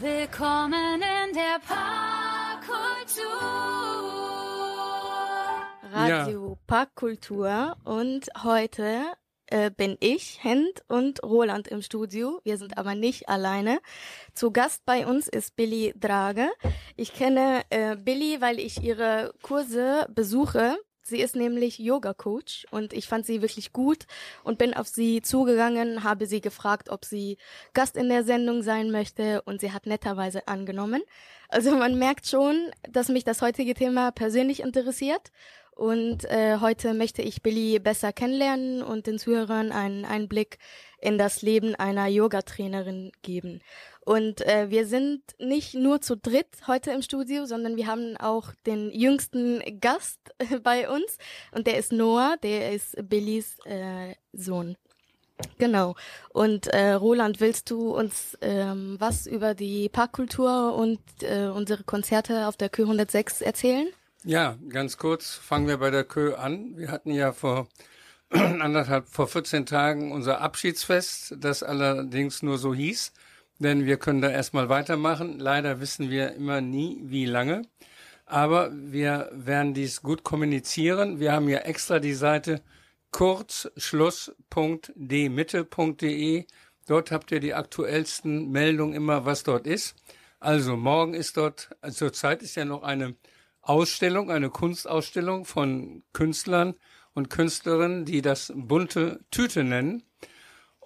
Willkommen in der Parkkultur. Radio Parkkultur und heute äh, bin ich, Hend und Roland im Studio. Wir sind aber nicht alleine. Zu Gast bei uns ist Billy Drage. Ich kenne äh, Billy, weil ich ihre Kurse besuche. Sie ist nämlich Yoga-Coach und ich fand sie wirklich gut und bin auf sie zugegangen, habe sie gefragt, ob sie Gast in der Sendung sein möchte und sie hat netterweise angenommen. Also man merkt schon, dass mich das heutige Thema persönlich interessiert und äh, heute möchte ich Billy besser kennenlernen und den Zuhörern einen Einblick in das Leben einer Yoga-Trainerin geben. Und äh, wir sind nicht nur zu dritt heute im Studio, sondern wir haben auch den jüngsten Gast bei uns und der ist Noah, der ist Billys äh, Sohn. Genau. Und äh, Roland, willst du uns ähm, was über die Parkkultur und äh, unsere Konzerte auf der Kö 106 erzählen? Ja, ganz kurz fangen wir bei der Kö an. Wir hatten ja vor anderthalb, vor 14 Tagen unser Abschiedsfest, das allerdings nur so hieß, denn wir können da erstmal weitermachen. Leider wissen wir immer nie, wie lange. Aber wir werden dies gut kommunizieren. Wir haben ja extra die Seite kurzschluss.dmitte.de. Dort habt ihr die aktuellsten Meldungen immer, was dort ist. Also morgen ist dort, zurzeit ist ja noch eine Ausstellung, eine Kunstausstellung von Künstlern und Künstlerinnen, die das bunte Tüte nennen.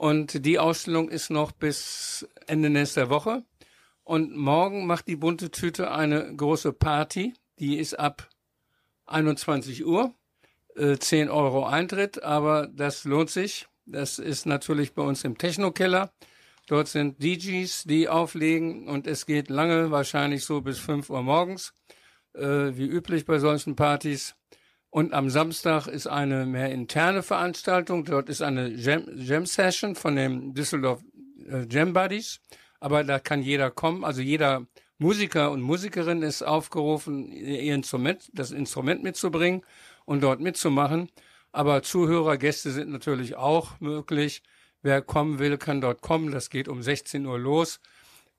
Und die Ausstellung ist noch bis Ende nächster Woche. Und morgen macht die bunte Tüte eine große Party. Die ist ab 21 Uhr. Äh, 10 Euro Eintritt, aber das lohnt sich. Das ist natürlich bei uns im Techno-Keller. Dort sind DJs, die auflegen und es geht lange, wahrscheinlich so bis 5 Uhr morgens äh, wie üblich bei solchen Partys. Und am Samstag ist eine mehr interne Veranstaltung. Dort ist eine Jam, Jam Session von dem Düsseldorf äh, Jam Buddies. Aber da kann jeder kommen. Also jeder Musiker und Musikerin ist aufgerufen, ihr Instrument, das Instrument mitzubringen und dort mitzumachen. Aber Zuhörer, Gäste sind natürlich auch möglich. Wer kommen will, kann dort kommen. Das geht um 16 Uhr los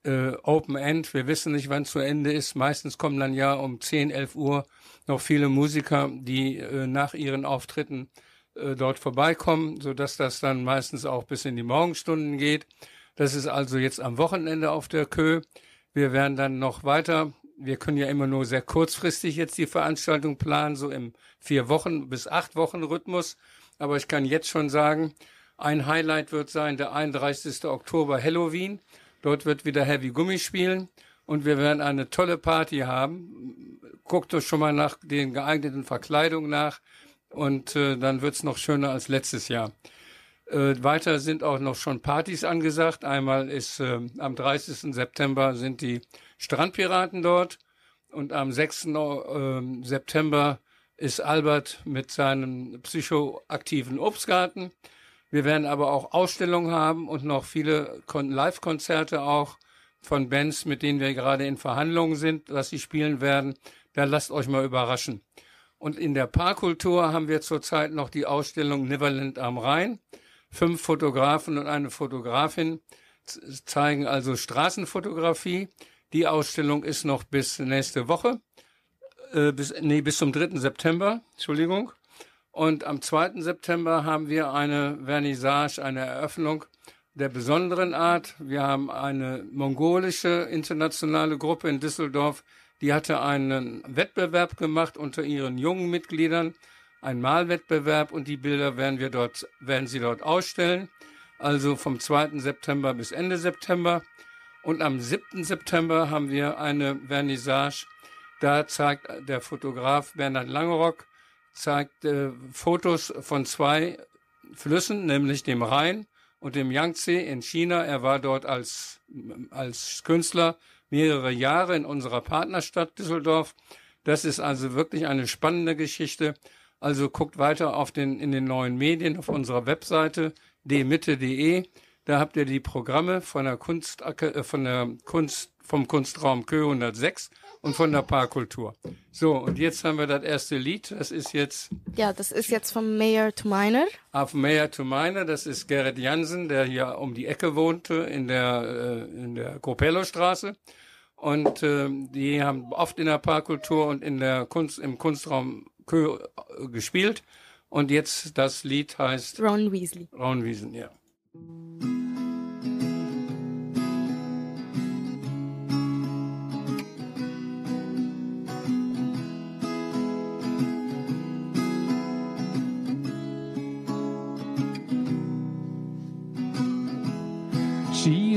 äh, Open End. Wir wissen nicht, wann zu Ende ist. Meistens kommen dann ja um 10, 11 Uhr noch viele Musiker, die äh, nach ihren Auftritten äh, dort vorbeikommen, so dass das dann meistens auch bis in die Morgenstunden geht. Das ist also jetzt am Wochenende auf der Kö. Wir werden dann noch weiter. Wir können ja immer nur sehr kurzfristig jetzt die Veranstaltung planen, so im vier Wochen bis acht Wochen Rhythmus. Aber ich kann jetzt schon sagen, ein Highlight wird sein der 31. Oktober Halloween. Dort wird wieder Heavy Gummi spielen und wir werden eine tolle Party haben. Guckt euch schon mal nach den geeigneten Verkleidungen nach und äh, dann wird's noch schöner als letztes Jahr. Äh, weiter sind auch noch schon Partys angesagt. Einmal ist äh, am 30. September sind die Strandpiraten dort und am 6. Äh, September ist Albert mit seinem psychoaktiven Obstgarten. Wir werden aber auch Ausstellungen haben und noch viele Live-Konzerte auch von Bands, mit denen wir gerade in Verhandlungen sind, dass sie spielen werden. Da lasst euch mal überraschen. Und in der Parkkultur haben wir zurzeit noch die Ausstellung Neverland am Rhein. Fünf Fotografen und eine Fotografin zeigen also Straßenfotografie. Die Ausstellung ist noch bis nächste Woche, äh, bis, nee, bis zum 3. September, Entschuldigung. Und am 2. September haben wir eine Vernissage, eine Eröffnung der besonderen Art. Wir haben eine mongolische internationale Gruppe in Düsseldorf, die hatte einen Wettbewerb gemacht unter ihren jungen Mitgliedern, ein Malwettbewerb und die Bilder werden wir dort, werden sie dort ausstellen. Also vom 2. September bis Ende September. Und am 7. September haben wir eine Vernissage. Da zeigt der Fotograf Bernhard Langerock zeigt äh, Fotos von zwei Flüssen, nämlich dem Rhein und dem Yangtze in China. Er war dort als, als Künstler mehrere Jahre in unserer Partnerstadt Düsseldorf. Das ist also wirklich eine spannende Geschichte. Also guckt weiter auf den, in den neuen Medien auf unserer Webseite dmitte.de. Da habt ihr die Programme von der Kunst, äh, von der Kunst, vom Kunstraum Kö 106 und von der Parkkultur. So, und jetzt haben wir das erste Lied. Das ist jetzt. Ja, das ist jetzt vom Mayor to Miner. Auf Mayor to Miner. Das ist Gerrit Jansen, der hier um die Ecke wohnte in der, äh, in der Gropello-Straße. Und äh, die haben oft in der Parkkultur und in der Kunst, im Kunstraum Kö äh, gespielt. Und jetzt das Lied heißt Ron Weasley. Ron Weasley, ja.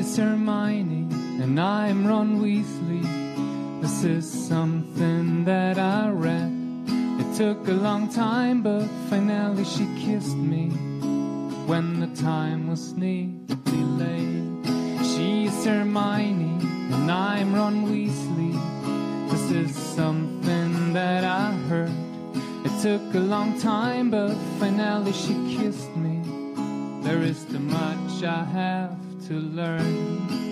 Is Hermione and I'm Ron Weasley. This is something that I read. It took a long time, but finally she kissed me when the time was nearly late. She is Hermione and I'm Ron Weasley. This is something that I heard. It took a long time, but finally she kissed me. There is too much I have to learn.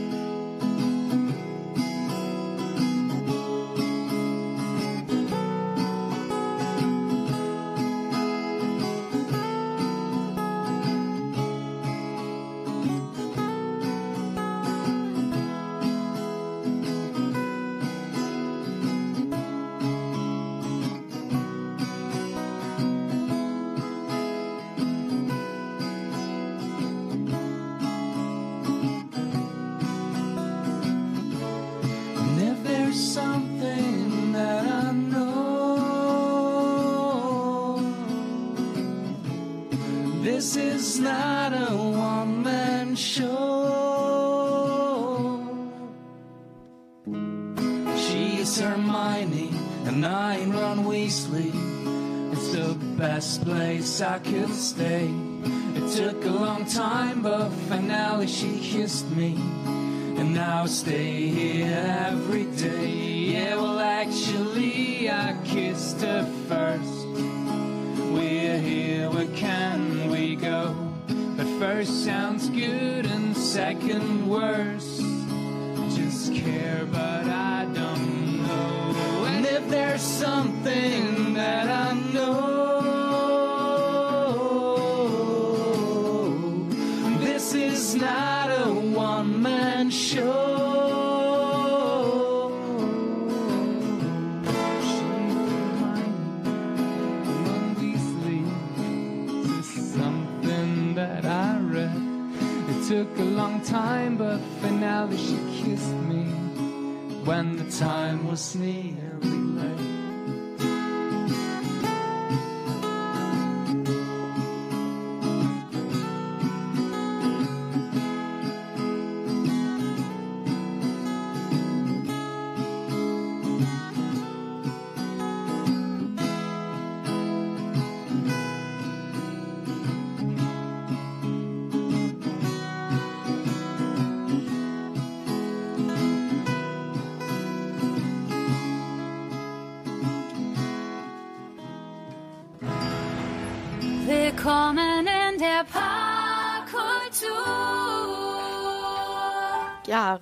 Kissed her first. We're here, where can we go? But first sounds good, and second worse. Just care, but I don't know. And if there's something finally she kissed me when the time was nearly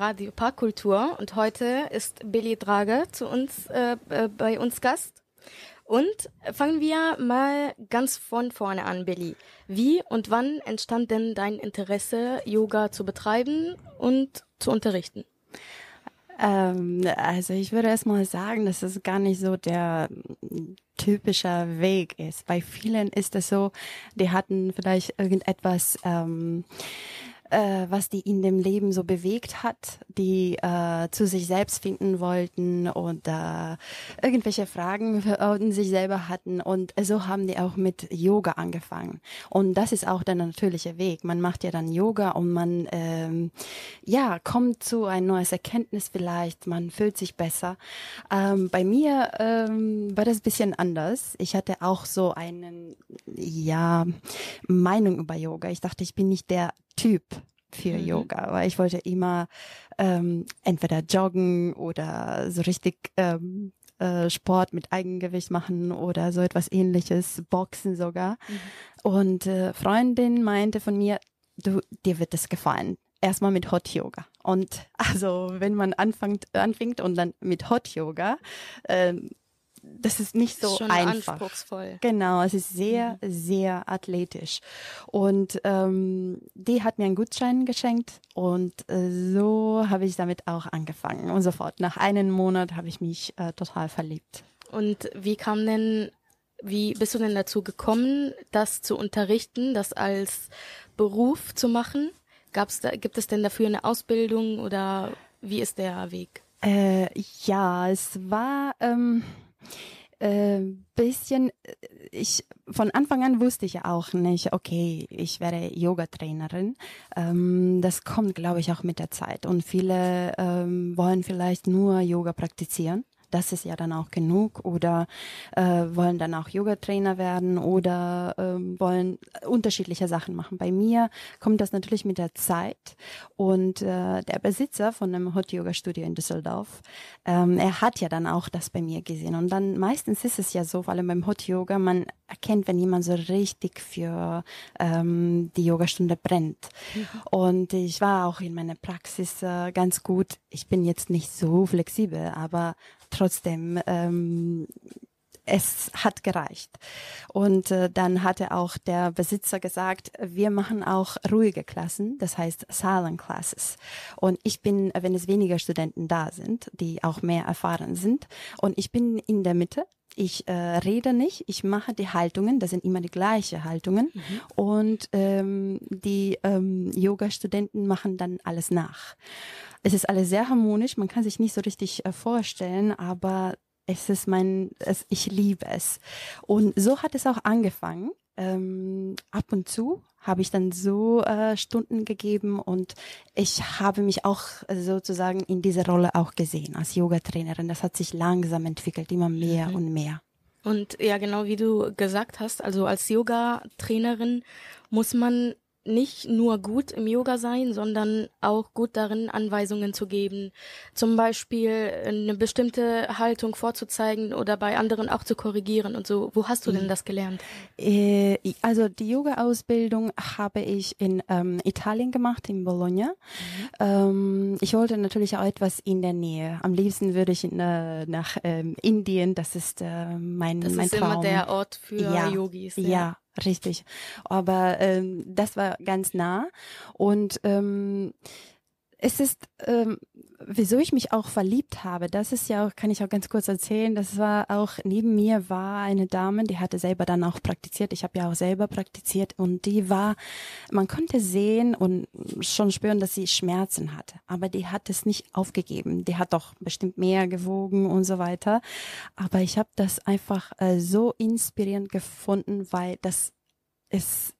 Radio Parkkultur. Und heute ist Billy Drage zu uns, äh, äh, bei uns Gast. Und fangen wir mal ganz von vorne an, Billy. Wie und wann entstand denn dein Interesse, Yoga zu betreiben und zu unterrichten? Ähm, also ich würde erst mal sagen, dass es gar nicht so der typischer Weg ist. Bei vielen ist es so, die hatten vielleicht irgendetwas, ähm, äh, was die in dem Leben so bewegt hat, die äh, zu sich selbst finden wollten oder irgendwelche Fragen in sich selber hatten und so haben die auch mit Yoga angefangen und das ist auch der natürliche Weg. Man macht ja dann Yoga und man ähm, ja kommt zu ein neues Erkenntnis vielleicht, man fühlt sich besser. Ähm, bei mir ähm, war das ein bisschen anders. Ich hatte auch so einen ja Meinung über Yoga. Ich dachte, ich bin nicht der Typ für Mhm. Yoga, weil ich wollte immer ähm, entweder joggen oder so richtig ähm, äh, Sport mit Eigengewicht machen oder so etwas ähnliches, Boxen sogar. Und äh, Freundin meinte von mir, du, dir wird es gefallen. Erstmal mit Hot Yoga. Und also, wenn man anfängt, anfängt und dann mit Hot Yoga, ähm, das ist nicht so Schon einfach. anspruchsvoll. Genau, es ist sehr, sehr athletisch. Und ähm, die hat mir einen Gutschein geschenkt und äh, so habe ich damit auch angefangen. Und sofort, nach einem Monat habe ich mich äh, total verliebt. Und wie kam denn, wie bist du denn dazu gekommen, das zu unterrichten, das als Beruf zu machen? Gab's da, gibt es denn dafür eine Ausbildung oder wie ist der Weg? Äh, ja, es war ähm, äh, bisschen, äh, ich von Anfang an wusste ich ja auch nicht, okay, ich werde Yoga-Trainerin. Ähm, das kommt, glaube ich, auch mit der Zeit. Und viele ähm, wollen vielleicht nur Yoga praktizieren. Das ist ja dann auch genug oder äh, wollen dann auch Yoga-Trainer werden oder ähm, wollen unterschiedliche Sachen machen. Bei mir kommt das natürlich mit der Zeit und äh, der Besitzer von einem Hot Yoga Studio in Düsseldorf, ähm, er hat ja dann auch das bei mir gesehen und dann meistens ist es ja so, vor allem beim Hot Yoga, man erkennt, wenn jemand so richtig für ähm, die Yogastunde brennt. Und ich war auch in meiner Praxis äh, ganz gut. Ich bin jetzt nicht so flexibel, aber trotzdem ähm, es hat gereicht. Und äh, dann hatte auch der Besitzer gesagt, wir machen auch ruhige Klassen, das heißt Silent Classes. Und ich bin, wenn es weniger Studenten da sind, die auch mehr erfahren sind, und ich bin in der Mitte. Ich äh, rede nicht, ich mache die Haltungen, das sind immer die gleichen Haltungen. Und ähm, die ähm, Yoga-Studenten machen dann alles nach. Es ist alles sehr harmonisch, man kann sich nicht so richtig äh, vorstellen, aber es ist mein, es, ich liebe es. Und so hat es auch angefangen. Ähm, ab und zu habe ich dann so äh, Stunden gegeben und ich habe mich auch äh, sozusagen in dieser Rolle auch gesehen als Yoga-Trainerin. Das hat sich langsam entwickelt, immer mehr und mehr. Und ja, genau wie du gesagt hast, also als Yoga-Trainerin muss man nicht nur gut im Yoga sein, sondern auch gut darin, Anweisungen zu geben. Zum Beispiel eine bestimmte Haltung vorzuzeigen oder bei anderen auch zu korrigieren und so. Wo hast du denn das gelernt? Äh, also die Yoga-Ausbildung habe ich in ähm, Italien gemacht, in Bologna. Ähm, ich wollte natürlich auch etwas in der Nähe. Am liebsten würde ich in, äh, nach ähm, Indien. Das ist äh, mein, Das mein ist Traum. immer der Ort für Ja, Yogis. Ja, richtig. Aber ähm, das war ganz nah. Und ähm, es ist, ähm, wieso ich mich auch verliebt habe, das ist ja auch, kann ich auch ganz kurz erzählen, das war auch, neben mir war eine Dame, die hatte selber dann auch praktiziert, ich habe ja auch selber praktiziert und die war, man konnte sehen und schon spüren, dass sie Schmerzen hatte, aber die hat es nicht aufgegeben, die hat doch bestimmt mehr gewogen und so weiter, aber ich habe das einfach äh, so inspirierend gefunden, weil das ist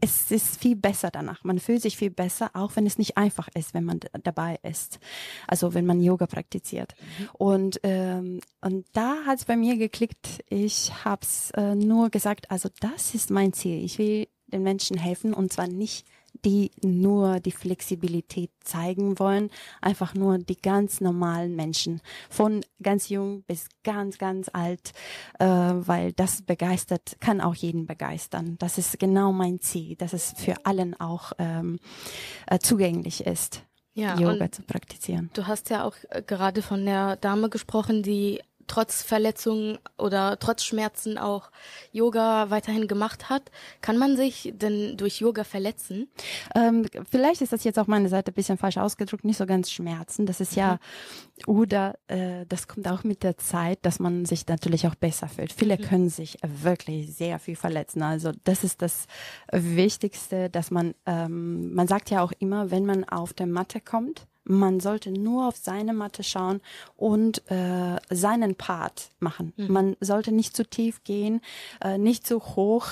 es ist viel besser danach. Man fühlt sich viel besser, auch wenn es nicht einfach ist, wenn man dabei ist. Also wenn man Yoga praktiziert. Und ähm, und da hat es bei mir geklickt. Ich habe es äh, nur gesagt, also das ist mein Ziel. Ich will den Menschen helfen und zwar nicht die nur die Flexibilität zeigen wollen, einfach nur die ganz normalen Menschen, von ganz jung bis ganz, ganz alt, äh, weil das begeistert, kann auch jeden begeistern. Das ist genau mein Ziel, dass es für allen auch ähm, äh, zugänglich ist, Ja, Yoga zu praktizieren. du hast ja auch äh, gerade von der Dame gesprochen, die trotz Verletzungen oder trotz Schmerzen auch Yoga weiterhin gemacht hat. Kann man sich denn durch Yoga verletzen? Ähm, vielleicht ist das jetzt auch meine Seite ein bisschen falsch ausgedrückt, nicht so ganz Schmerzen. Das ist ja, oder äh, das kommt auch mit der Zeit, dass man sich natürlich auch besser fühlt. Viele können sich wirklich sehr viel verletzen. Also das ist das Wichtigste, dass man, ähm, man sagt ja auch immer, wenn man auf der Matte kommt, man sollte nur auf seine Matte schauen und äh, seinen Part machen. Man sollte nicht zu tief gehen, äh, nicht zu hoch.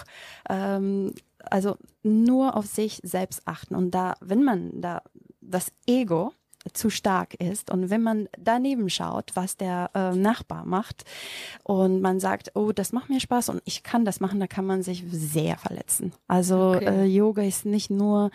Ähm, also nur auf sich selbst achten. Und da, wenn man da das Ego zu stark ist und wenn man daneben schaut, was der äh, Nachbar macht und man sagt, oh, das macht mir Spaß und ich kann das machen, da kann man sich sehr verletzen. Also Okay. äh, Yoga ist nicht nur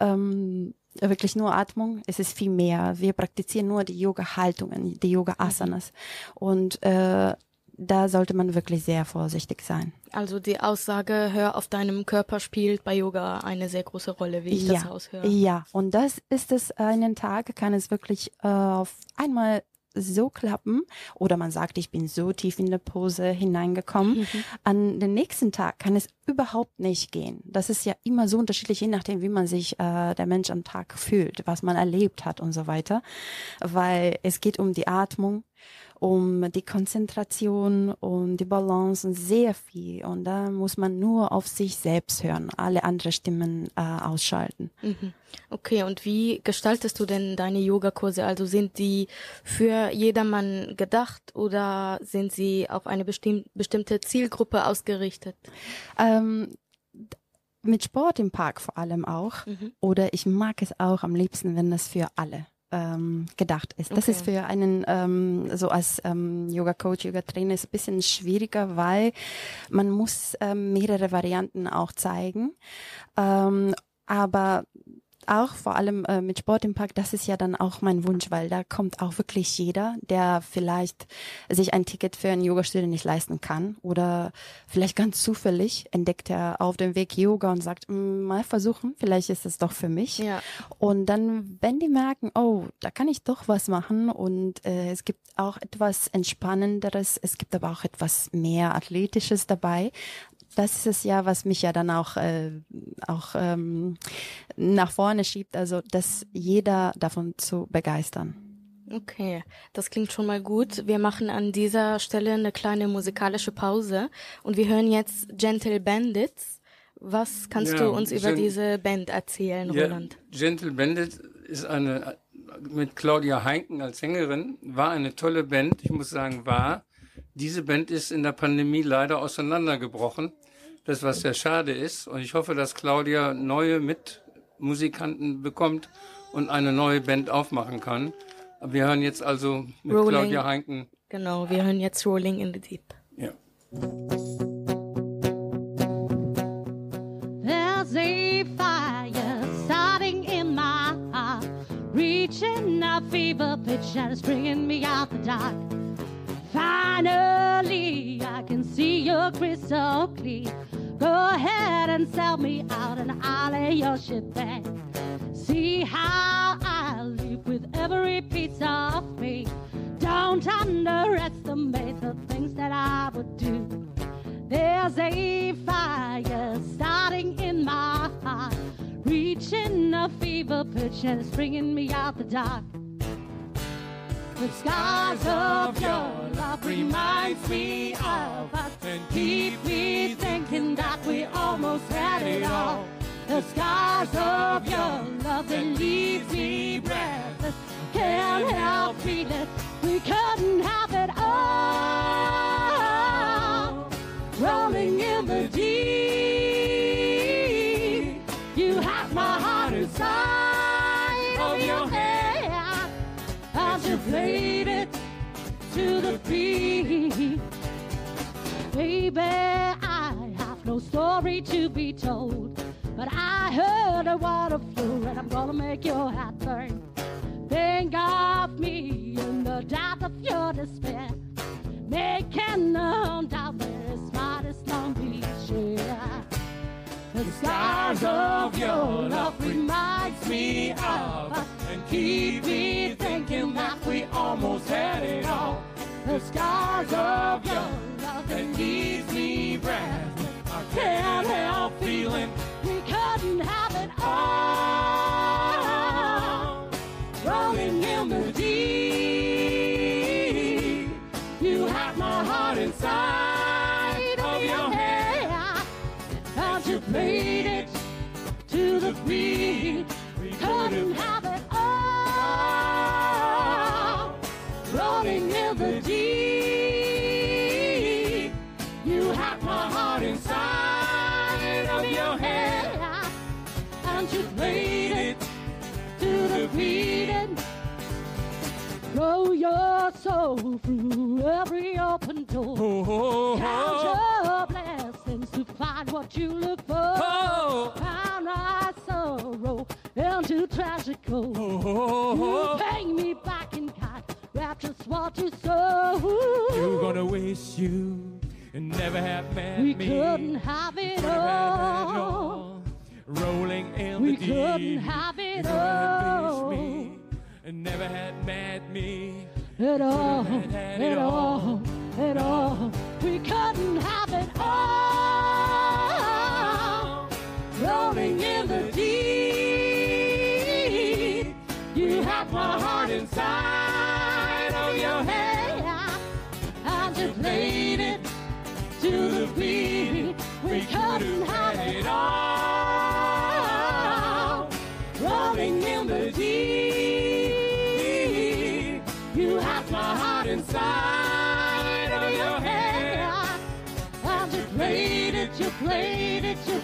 ähm, wirklich nur Atmung, es ist viel mehr. Wir praktizieren nur die Yoga-Haltungen, die Yoga-Asanas. Und äh, da sollte man wirklich sehr vorsichtig sein. Also die Aussage, hör auf deinem Körper spielt bei Yoga eine sehr große Rolle, wie ich ja, das raushöre. Ja, und das ist es einen Tag, kann es wirklich äh, auf einmal so klappen oder man sagt, ich bin so tief in der Pose hineingekommen. An den nächsten Tag kann es überhaupt nicht gehen. Das ist ja immer so unterschiedlich, je nachdem, wie man sich äh, der Mensch am Tag fühlt, was man erlebt hat und so weiter, weil es geht um die Atmung um die Konzentration und die Balance und sehr viel. Und da muss man nur auf sich selbst hören, alle anderen Stimmen äh, ausschalten. Mhm. Okay, und wie gestaltest du denn deine Yogakurse? Also sind die für jedermann gedacht oder sind sie auf eine bestimm bestimmte Zielgruppe ausgerichtet? Ähm, mit Sport im Park vor allem auch. Mhm. Oder ich mag es auch am liebsten, wenn das für alle ähm, gedacht ist. Das Okay. ist für einen ähm, so als ähm, Yoga Coach, Yoga Trainer ist ein bisschen schwieriger, weil man muss ähm, mehrere Varianten auch zeigen. Ähm, aber auch vor allem äh, mit Sport im Park, das ist ja dann auch mein Wunsch, weil da kommt auch wirklich jeder, der vielleicht sich ein Ticket für ein Yoga-Studio nicht leisten kann oder vielleicht ganz zufällig entdeckt er auf dem Weg Yoga und sagt, "Mm, mal versuchen, vielleicht ist es doch für mich. Ja. Und dann, wenn die merken, oh, da kann ich doch was machen und äh, es gibt auch etwas Entspannenderes, es gibt aber auch etwas mehr Athletisches dabei. Das ist es ja, was mich ja dann auch, äh, auch ähm, nach vorne schiebt, also dass jeder davon zu begeistern. Okay, das klingt schon mal gut. Wir machen an dieser Stelle eine kleine musikalische Pause und wir hören jetzt Gentle Bandits. Was kannst Ja, du uns über Gen- diese Band erzählen, Roland? Gentle Bandit ist eine, mit Claudia Heinken als Sängerin, war eine tolle Band. Ich muss sagen, war. Diese Band ist in der Pandemie leider auseinandergebrochen. Das, was sehr schade ist. Und ich hoffe, dass Claudia neue Mitmusikanten bekommt und eine neue Band aufmachen kann. Wir hören jetzt also mit Rolling. Claudia Heinken. Genau, wir hören jetzt Rolling in the Deep. Ja. There's a fire starting in my heart, reaching a fever pitch and it's bringing me out the dark. Finally, I can see your crystal clear. Go ahead and sell me out, and I'll lay your ship back. See how I live with every piece of me. Don't underestimate the things that I would do. There's a fire starting in my heart, reaching a fever pitch and it's bringing me out the dark. The scars of your love reminds me of us and keep me thinking that we almost had it all. The scars of your love that leaves me breathless. Can't help feeling we couldn't have it all. Rolling in the deep, Baby, I have no story to be told, but I heard a of you, and I'm gonna make your heart burn. Think of me in the depth of your despair, making known down there as smart as Long Beach. Yeah. The scars of your love reminds me of and keep me thinking that we almost had it all. The scars of your that leaves me breathless. I can't help feeling we couldn't have it all. Rolling in the your soul through every open door. Count your blessings to find what you look for. Found my sorrow into tragic gold. You pay me back in kind, rapture swallow thought you so. You're gonna wish you never have met We me. couldn't have it Couldn't have it all. all. Rolling in We the couldn't have it all. Wished me and never had met me. At all, it at all, at all. We couldn't have it all. Rolling in the deep. You have my heart inside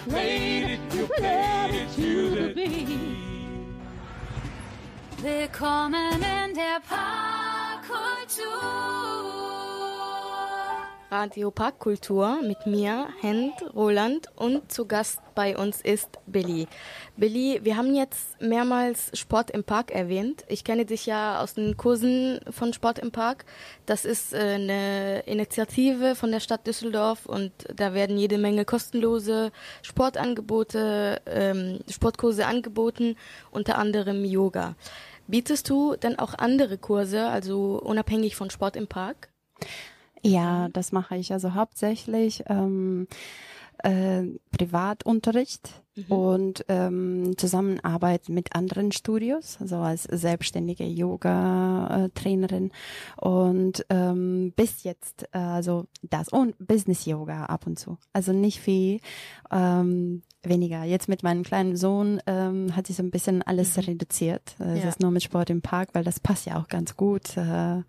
played it, you played it, to the beat. Willkommen in der Parkkultur. Radio Parkkultur mit mir, Hend, Roland und zu Gast bei uns ist Billy. Billy, wir haben jetzt mehrmals Sport im Park erwähnt. Ich kenne dich ja aus den Kursen von Sport im Park. Das ist äh, eine Initiative von der Stadt Düsseldorf und da werden jede Menge kostenlose Sportangebote, ähm, Sportkurse angeboten, unter anderem Yoga. Bietest du denn auch andere Kurse, also unabhängig von Sport im Park? Ja, das mache ich. Also hauptsächlich ähm, äh, Privatunterricht und ähm, Zusammenarbeit mit anderen Studios, also als selbstständige Yoga-Trainerin und ähm, bis jetzt äh, also das und Business Yoga ab und zu. Also nicht viel, ähm, weniger. Jetzt mit meinem kleinen Sohn ähm, hat sich so ein bisschen alles reduziert. Es Ja. ist nur mit Sport im Park, weil das passt ja auch ganz gut. Äh,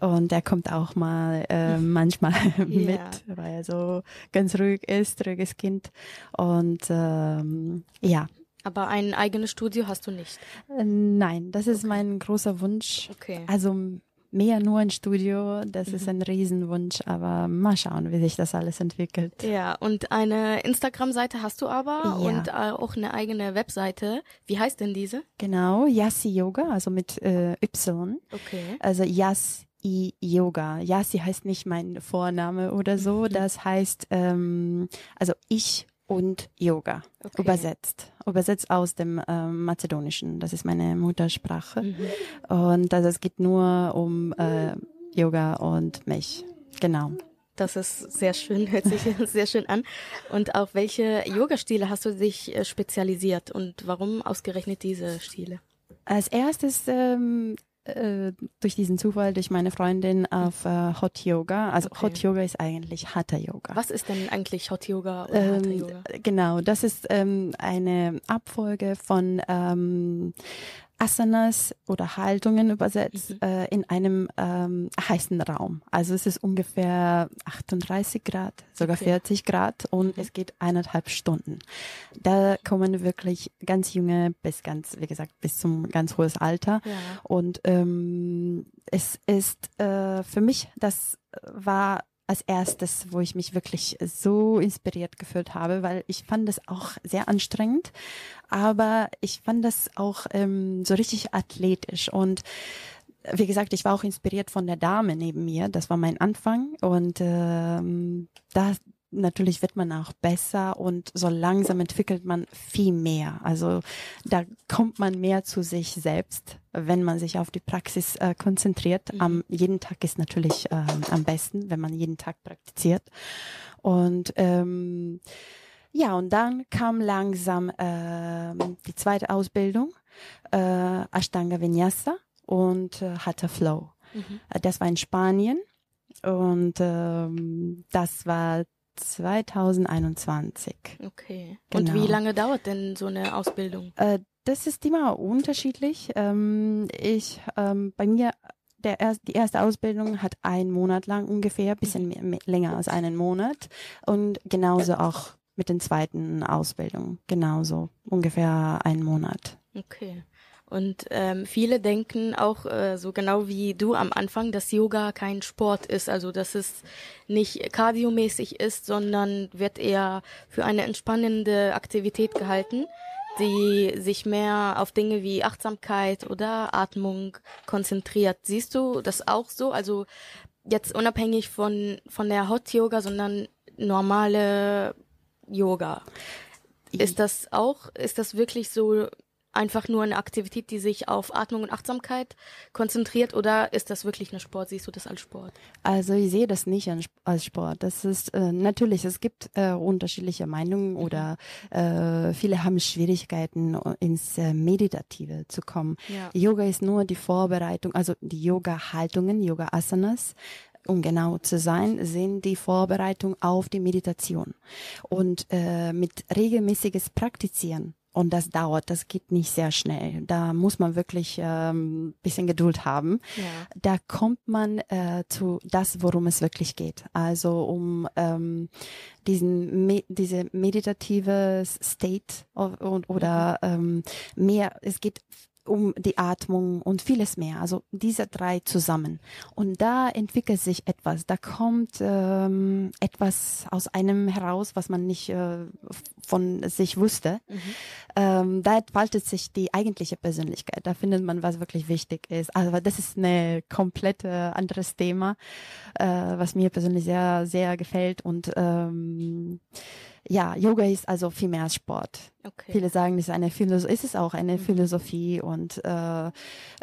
und er kommt auch mal äh, manchmal mit, weil er so ganz ruhig ist, ruhiges Kind. Und ähm, ja, Aber ein eigenes Studio hast du nicht. Äh, nein, das ist mein großer Wunsch. Okay. Also mehr nur ein Studio, das ist ein Riesenwunsch, aber mal schauen, wie sich das alles entwickelt. Ja, und eine Instagram-Seite hast du aber Ja. und äh, auch eine eigene Webseite. Wie heißt denn diese? Genau, Yassi Yoga, also mit äh, Y. Okay. Also Yas I Yoga. Yassi heißt nicht mein Vorname oder so. Das heißt, ähm, also ich und Yoga. Okay. Übersetzt. Übersetzt aus dem ähm, Mazedonischen. Das ist meine Muttersprache. Mhm. Und also es geht nur um äh, Yoga und mich. Genau. Das ist sehr schön, hört sich sehr schön an. Und auf welche Yoga-Stile hast du dich äh, spezialisiert und warum ausgerechnet diese Stile? Als erstes ähm, äh, durch diesen Zufall, durch meine Freundin auf äh, Hot Yoga. Also Okay. Hot Yoga ist eigentlich Hatha Yoga. Was ist denn eigentlich Hot Yoga oder Hatha Ähm, Yoga? Genau, das ist ähm, eine Abfolge von ähm, Asanas oder Haltungen übersetzt Mhm. äh, in einem ähm, heißen Raum. Also es ist ungefähr 38 Grad, sogar Okay. 40 Grad und Mhm. es geht eineinhalb Stunden. Da kommen wirklich ganz junge bis ganz, wie gesagt, bis zum ganz hohes Alter. Ja. Und ähm, es ist äh, für mich, das war als erstes, wo ich mich wirklich so inspiriert gefühlt habe, weil ich fand das auch sehr anstrengend, aber ich fand das auch ähm, so richtig athletisch und wie gesagt, ich war auch inspiriert von der Dame neben mir. Das war mein Anfang und ähm, da natürlich wird man auch besser und so langsam entwickelt man viel mehr. Also da kommt man mehr zu sich selbst, wenn man sich auf die Praxis äh, konzentriert. Am jeden Tag ist natürlich ähm, am besten, wenn man jeden Tag praktiziert. Und ähm, ja, und dann kam langsam ähm, die zweite Ausbildung, äh, Ashtanga Vinyasa und äh, Hatha Flow. Mhm. Äh, Das war in Spanien und ähm, das war 2021. Okay. Und Genau. wie lange dauert denn so eine Ausbildung? Äh, das ist immer unterschiedlich. Ähm, ich, ähm, bei mir, der erst, die erste Ausbildung hat einen Monat lang ungefähr, bisschen mehr, mehr, länger als einen Monat. Und genauso auch mit den zweiten Ausbildungen. Genauso, ungefähr einen Monat. Okay. Und ähm, viele denken auch äh, so genau wie du am Anfang, dass Yoga kein Sport ist, also dass es nicht kardiomäßig ist, sondern wird eher für eine entspannende Aktivität gehalten. die sich mehr auf Dinge wie Achtsamkeit oder Atmung konzentriert. Siehst du das auch so? Also jetzt unabhängig von, von der Hot Yoga, sondern normale Yoga. Ist das auch, ist das wirklich so einfach nur eine Aktivität, die sich auf Atmung und Achtsamkeit konzentriert oder ist das wirklich ein Sport? Siehst du das als Sport? Also ich sehe das nicht als Sport. Das ist äh, natürlich, es gibt äh, unterschiedliche Meinungen oder äh, viele haben Schwierigkeiten, ins äh, Meditative zu kommen. Ja. Yoga ist nur die Vorbereitung, also die Yoga-Haltungen, Yoga-Asanas, um genau zu sein, sind die Vorbereitung auf die Meditation. Und äh, mit regelmäßiges Praktizieren und das dauert, das geht nicht sehr schnell. Da muss man wirklich ähm, bisschen Geduld haben. Ja. Da kommt man äh, zu das, worum es wirklich geht. Also um ähm, diesen me diese meditative State o- und, oder ähm, mehr. Es geht um die Atmung und vieles mehr. Also diese drei zusammen. Und da entwickelt sich etwas. Da kommt ähm, etwas aus einem heraus, was man nicht äh, von sich wusste. Ähm, da entfaltet sich die eigentliche Persönlichkeit. Da findet man, was wirklich wichtig ist. Aber das ist eine komplette anderes Thema, äh, was mir persönlich sehr, sehr gefällt. Und ähm, ja, Yoga ist also viel mehr als Sport. Okay. Viele sagen, es ist eine Philosophie, ist es auch eine Philosophie und äh,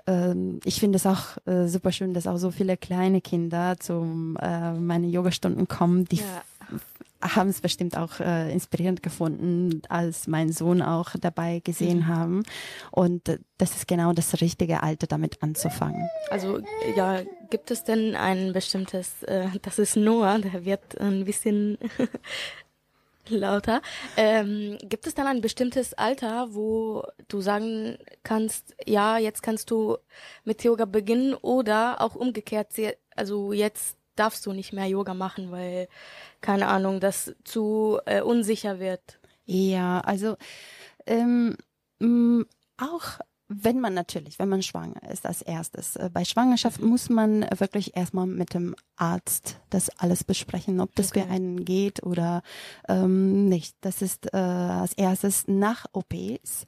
ähm, ich finde es auch äh, super schön, dass auch so viele kleine Kinder zu äh, meinen Yogastunden kommen, die Ja. haben es bestimmt auch äh, inspirierend gefunden, als mein Sohn auch dabei gesehen Mhm. haben und äh, das ist genau das richtige Alter, damit anzufangen. Also ja, gibt es denn ein bestimmtes, äh, das ist Noah, der wird ein bisschen lauter. Ähm, gibt es dann ein bestimmtes Alter, wo du sagen kannst, ja, jetzt kannst du mit Yoga beginnen oder auch umgekehrt, also jetzt darfst du nicht mehr Yoga machen, weil, keine Ahnung, das zu äh, unsicher wird. Ja, also ähm, auch wenn man natürlich, wenn man schwanger ist als erstes. Äh, Bei Schwangerschaft muss man wirklich erstmal mit dem Arzt das alles besprechen, ob das für Okay. einen geht oder ähm, nicht. Das ist äh, als erstes nach OPs.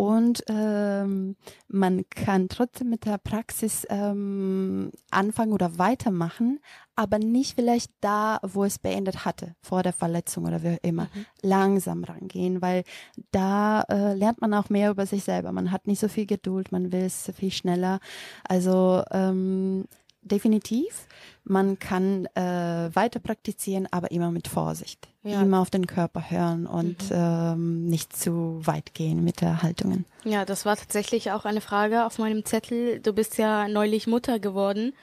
Und ähm, man kann trotzdem mit der Praxis ähm, anfangen oder weitermachen, aber nicht vielleicht da, wo es beendet hatte, vor der Verletzung oder wie auch immer. Langsam rangehen, weil da äh, lernt man auch mehr über sich selber. Man hat nicht so viel Geduld, man will es viel schneller. Also ähm, definitiv, man kann äh, weiter praktizieren, aber immer mit Vorsicht. Ja. Immer auf den Körper hören und ähm, nicht zu weit gehen mit der Haltungen. Ja, das war tatsächlich auch eine Frage auf meinem Zettel. Du bist ja neulich Mutter geworden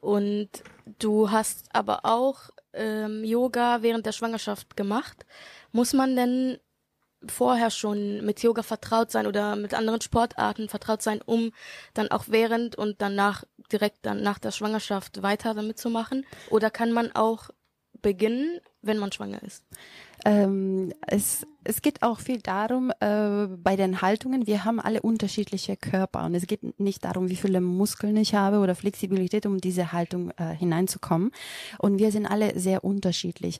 und du hast aber auch ähm, Yoga während der Schwangerschaft gemacht. Muss man denn vorher schon mit Yoga vertraut sein oder mit anderen Sportarten vertraut sein, um dann auch während und danach direkt dann nach der Schwangerschaft weiter damit zu machen? Oder kann man auch beginnen, wenn man schwanger ist? Ähm, es, es geht auch viel darum, äh, bei den Haltungen, wir haben alle unterschiedliche Körper und es geht nicht darum, wie viele Muskeln ich habe oder Flexibilität, um diese Haltung äh, hineinzukommen. Und wir sind alle sehr unterschiedlich.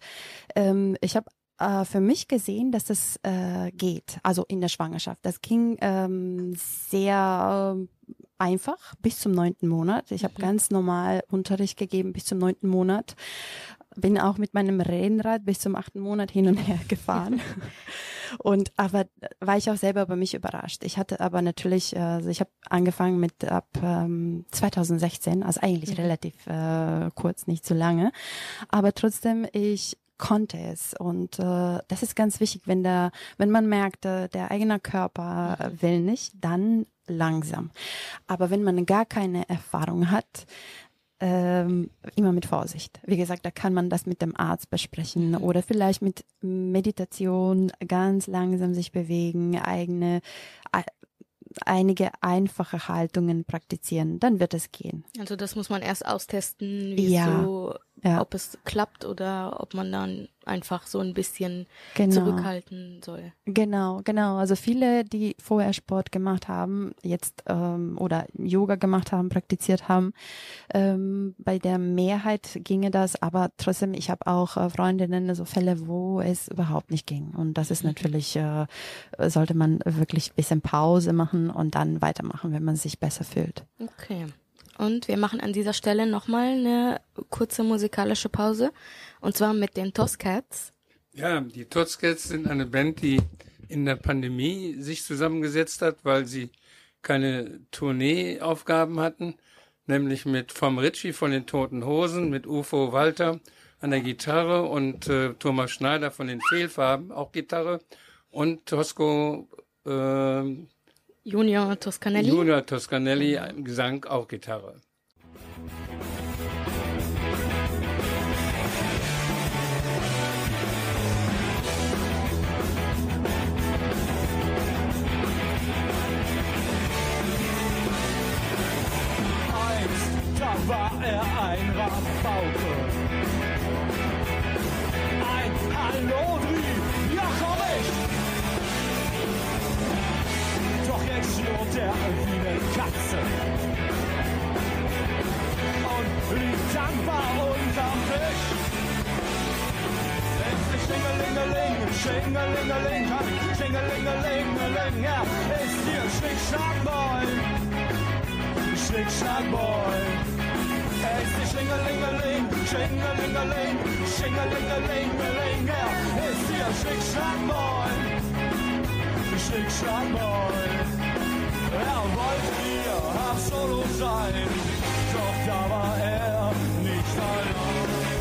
Ähm, ich habe äh, für mich gesehen, dass das äh, geht, also in der Schwangerschaft. Das ging ähm, sehr einfach bis zum neunten Monat. Ich habe ganz normal Unterricht gegeben bis zum neunten Monat bin auch mit meinem Rennrad bis zum achten Monat hin und her gefahren. Und aber war ich auch selber über mich überrascht. Ich hatte aber natürlich, äh, also ich habe angefangen mit ab ähm, 2016, also eigentlich relativ äh, kurz, nicht so lange, aber trotzdem ich konnte es und äh, das ist ganz wichtig, wenn der, wenn man merkt, äh, der eigene Körper äh, will nicht, dann langsam. Aber wenn man gar keine Erfahrung hat, ähm, immer mit Vorsicht. Wie gesagt, da kann man das mit dem Arzt besprechen oder vielleicht mit Meditation ganz langsam sich bewegen, eigene ei- einige einfache Haltungen praktizieren, dann wird es gehen. Also das muss man erst austesten, wie Ja. so Ja. ob es klappt oder ob man dann einfach so ein bisschen Genau. zurückhalten soll. Genau, genau. Also viele, die vorher Sport gemacht haben, jetzt ähm, oder Yoga gemacht haben, praktiziert haben, ähm, bei der Mehrheit ginge das, aber trotzdem, ich habe auch äh, Freundinnen, so Fälle, wo es überhaupt nicht ging. Und das ist natürlich, äh, sollte man wirklich ein bisschen Pause machen und dann weitermachen, wenn man sich besser fühlt. Okay. Und wir machen an dieser Stelle nochmal eine kurze musikalische Pause. Und zwar mit den Toscats. Ja, die Totscats sind eine Band, die in der Pandemie sich zusammengesetzt hat, weil sie keine Tourneeaufgaben hatten, nämlich mit Vom Ritchie von den Toten Hosen, mit Ufo Walter an der Gitarre und äh, Thomas Schneider von den Fehlfarben, auch Gitarre, und Tosco äh, Junior Toscanelli. Junior Toscanelli Gesang, auch Gitarre. war er ein er wie eine Katze. Und liegt dankbar unterm Tisch. Schingelingeling, Schingelingeling, Schingelingelingeling, ja, ist hier Schnick-Schnack-Boy. Schnick, schnack, boy. Er ist die Schlingelingeling, Schlingelingeling, Schlingelingelingeling. Er ist hier Schnick, schnack, Er wollte hier Hab Solo sein, doch da war er nicht allein.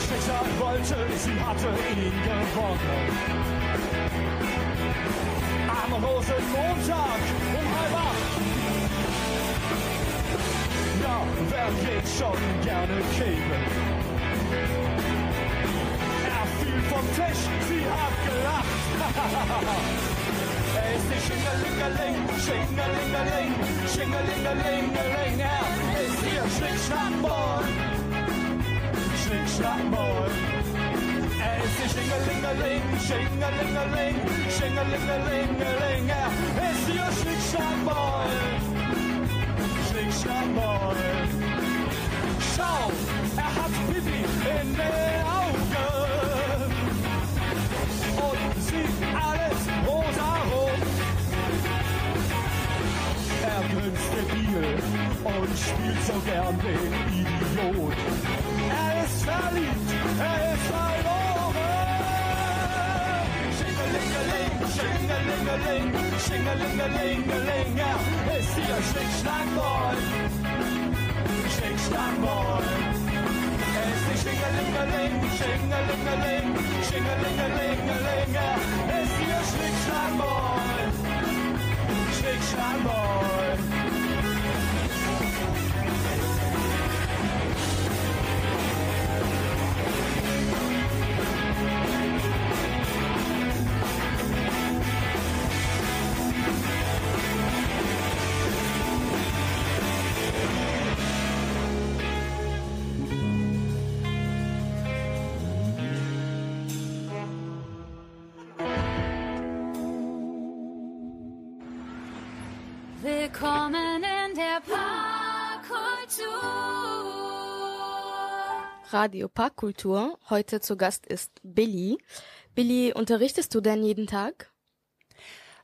Schicksal wollte, sie hatte ihn gewonnen. Am Rosenmontag Ja, wer geht schon gerne kegeln? Er fiel vom Tisch, sie hat gelacht. Er ist die Schingelingeling, Schingelingeling, Schingelingelingeling. Er ist hier Schnick-Schnack-Boy. Schnick, schnack, boy. Er ist die Schingelingeling, Schingelingeling, Schingelingelingeling. Er ist hier Schnick, schnack, boy. Schau, er hat Pipi in den Augen. Und sieht alles rosarot. Er grinst debil und spielt so gern den Idiot. Er ist verliebt, er ist verloren. Schingelingeling, Schingelingeling, Schingelingelingeling. Er ist hier Schnick-Schnack-Boy. Schnick-Schnack-Boy. Er ist die Schingelingeling, Schingelingeling, Schingelingelingeling. Er ist hier Schnick-Schnack-Boy. Schnick-Schnack-Boy. Radio Parkkultur. Heute zu Gast ist Billy. Billy, unterrichtest du denn jeden Tag?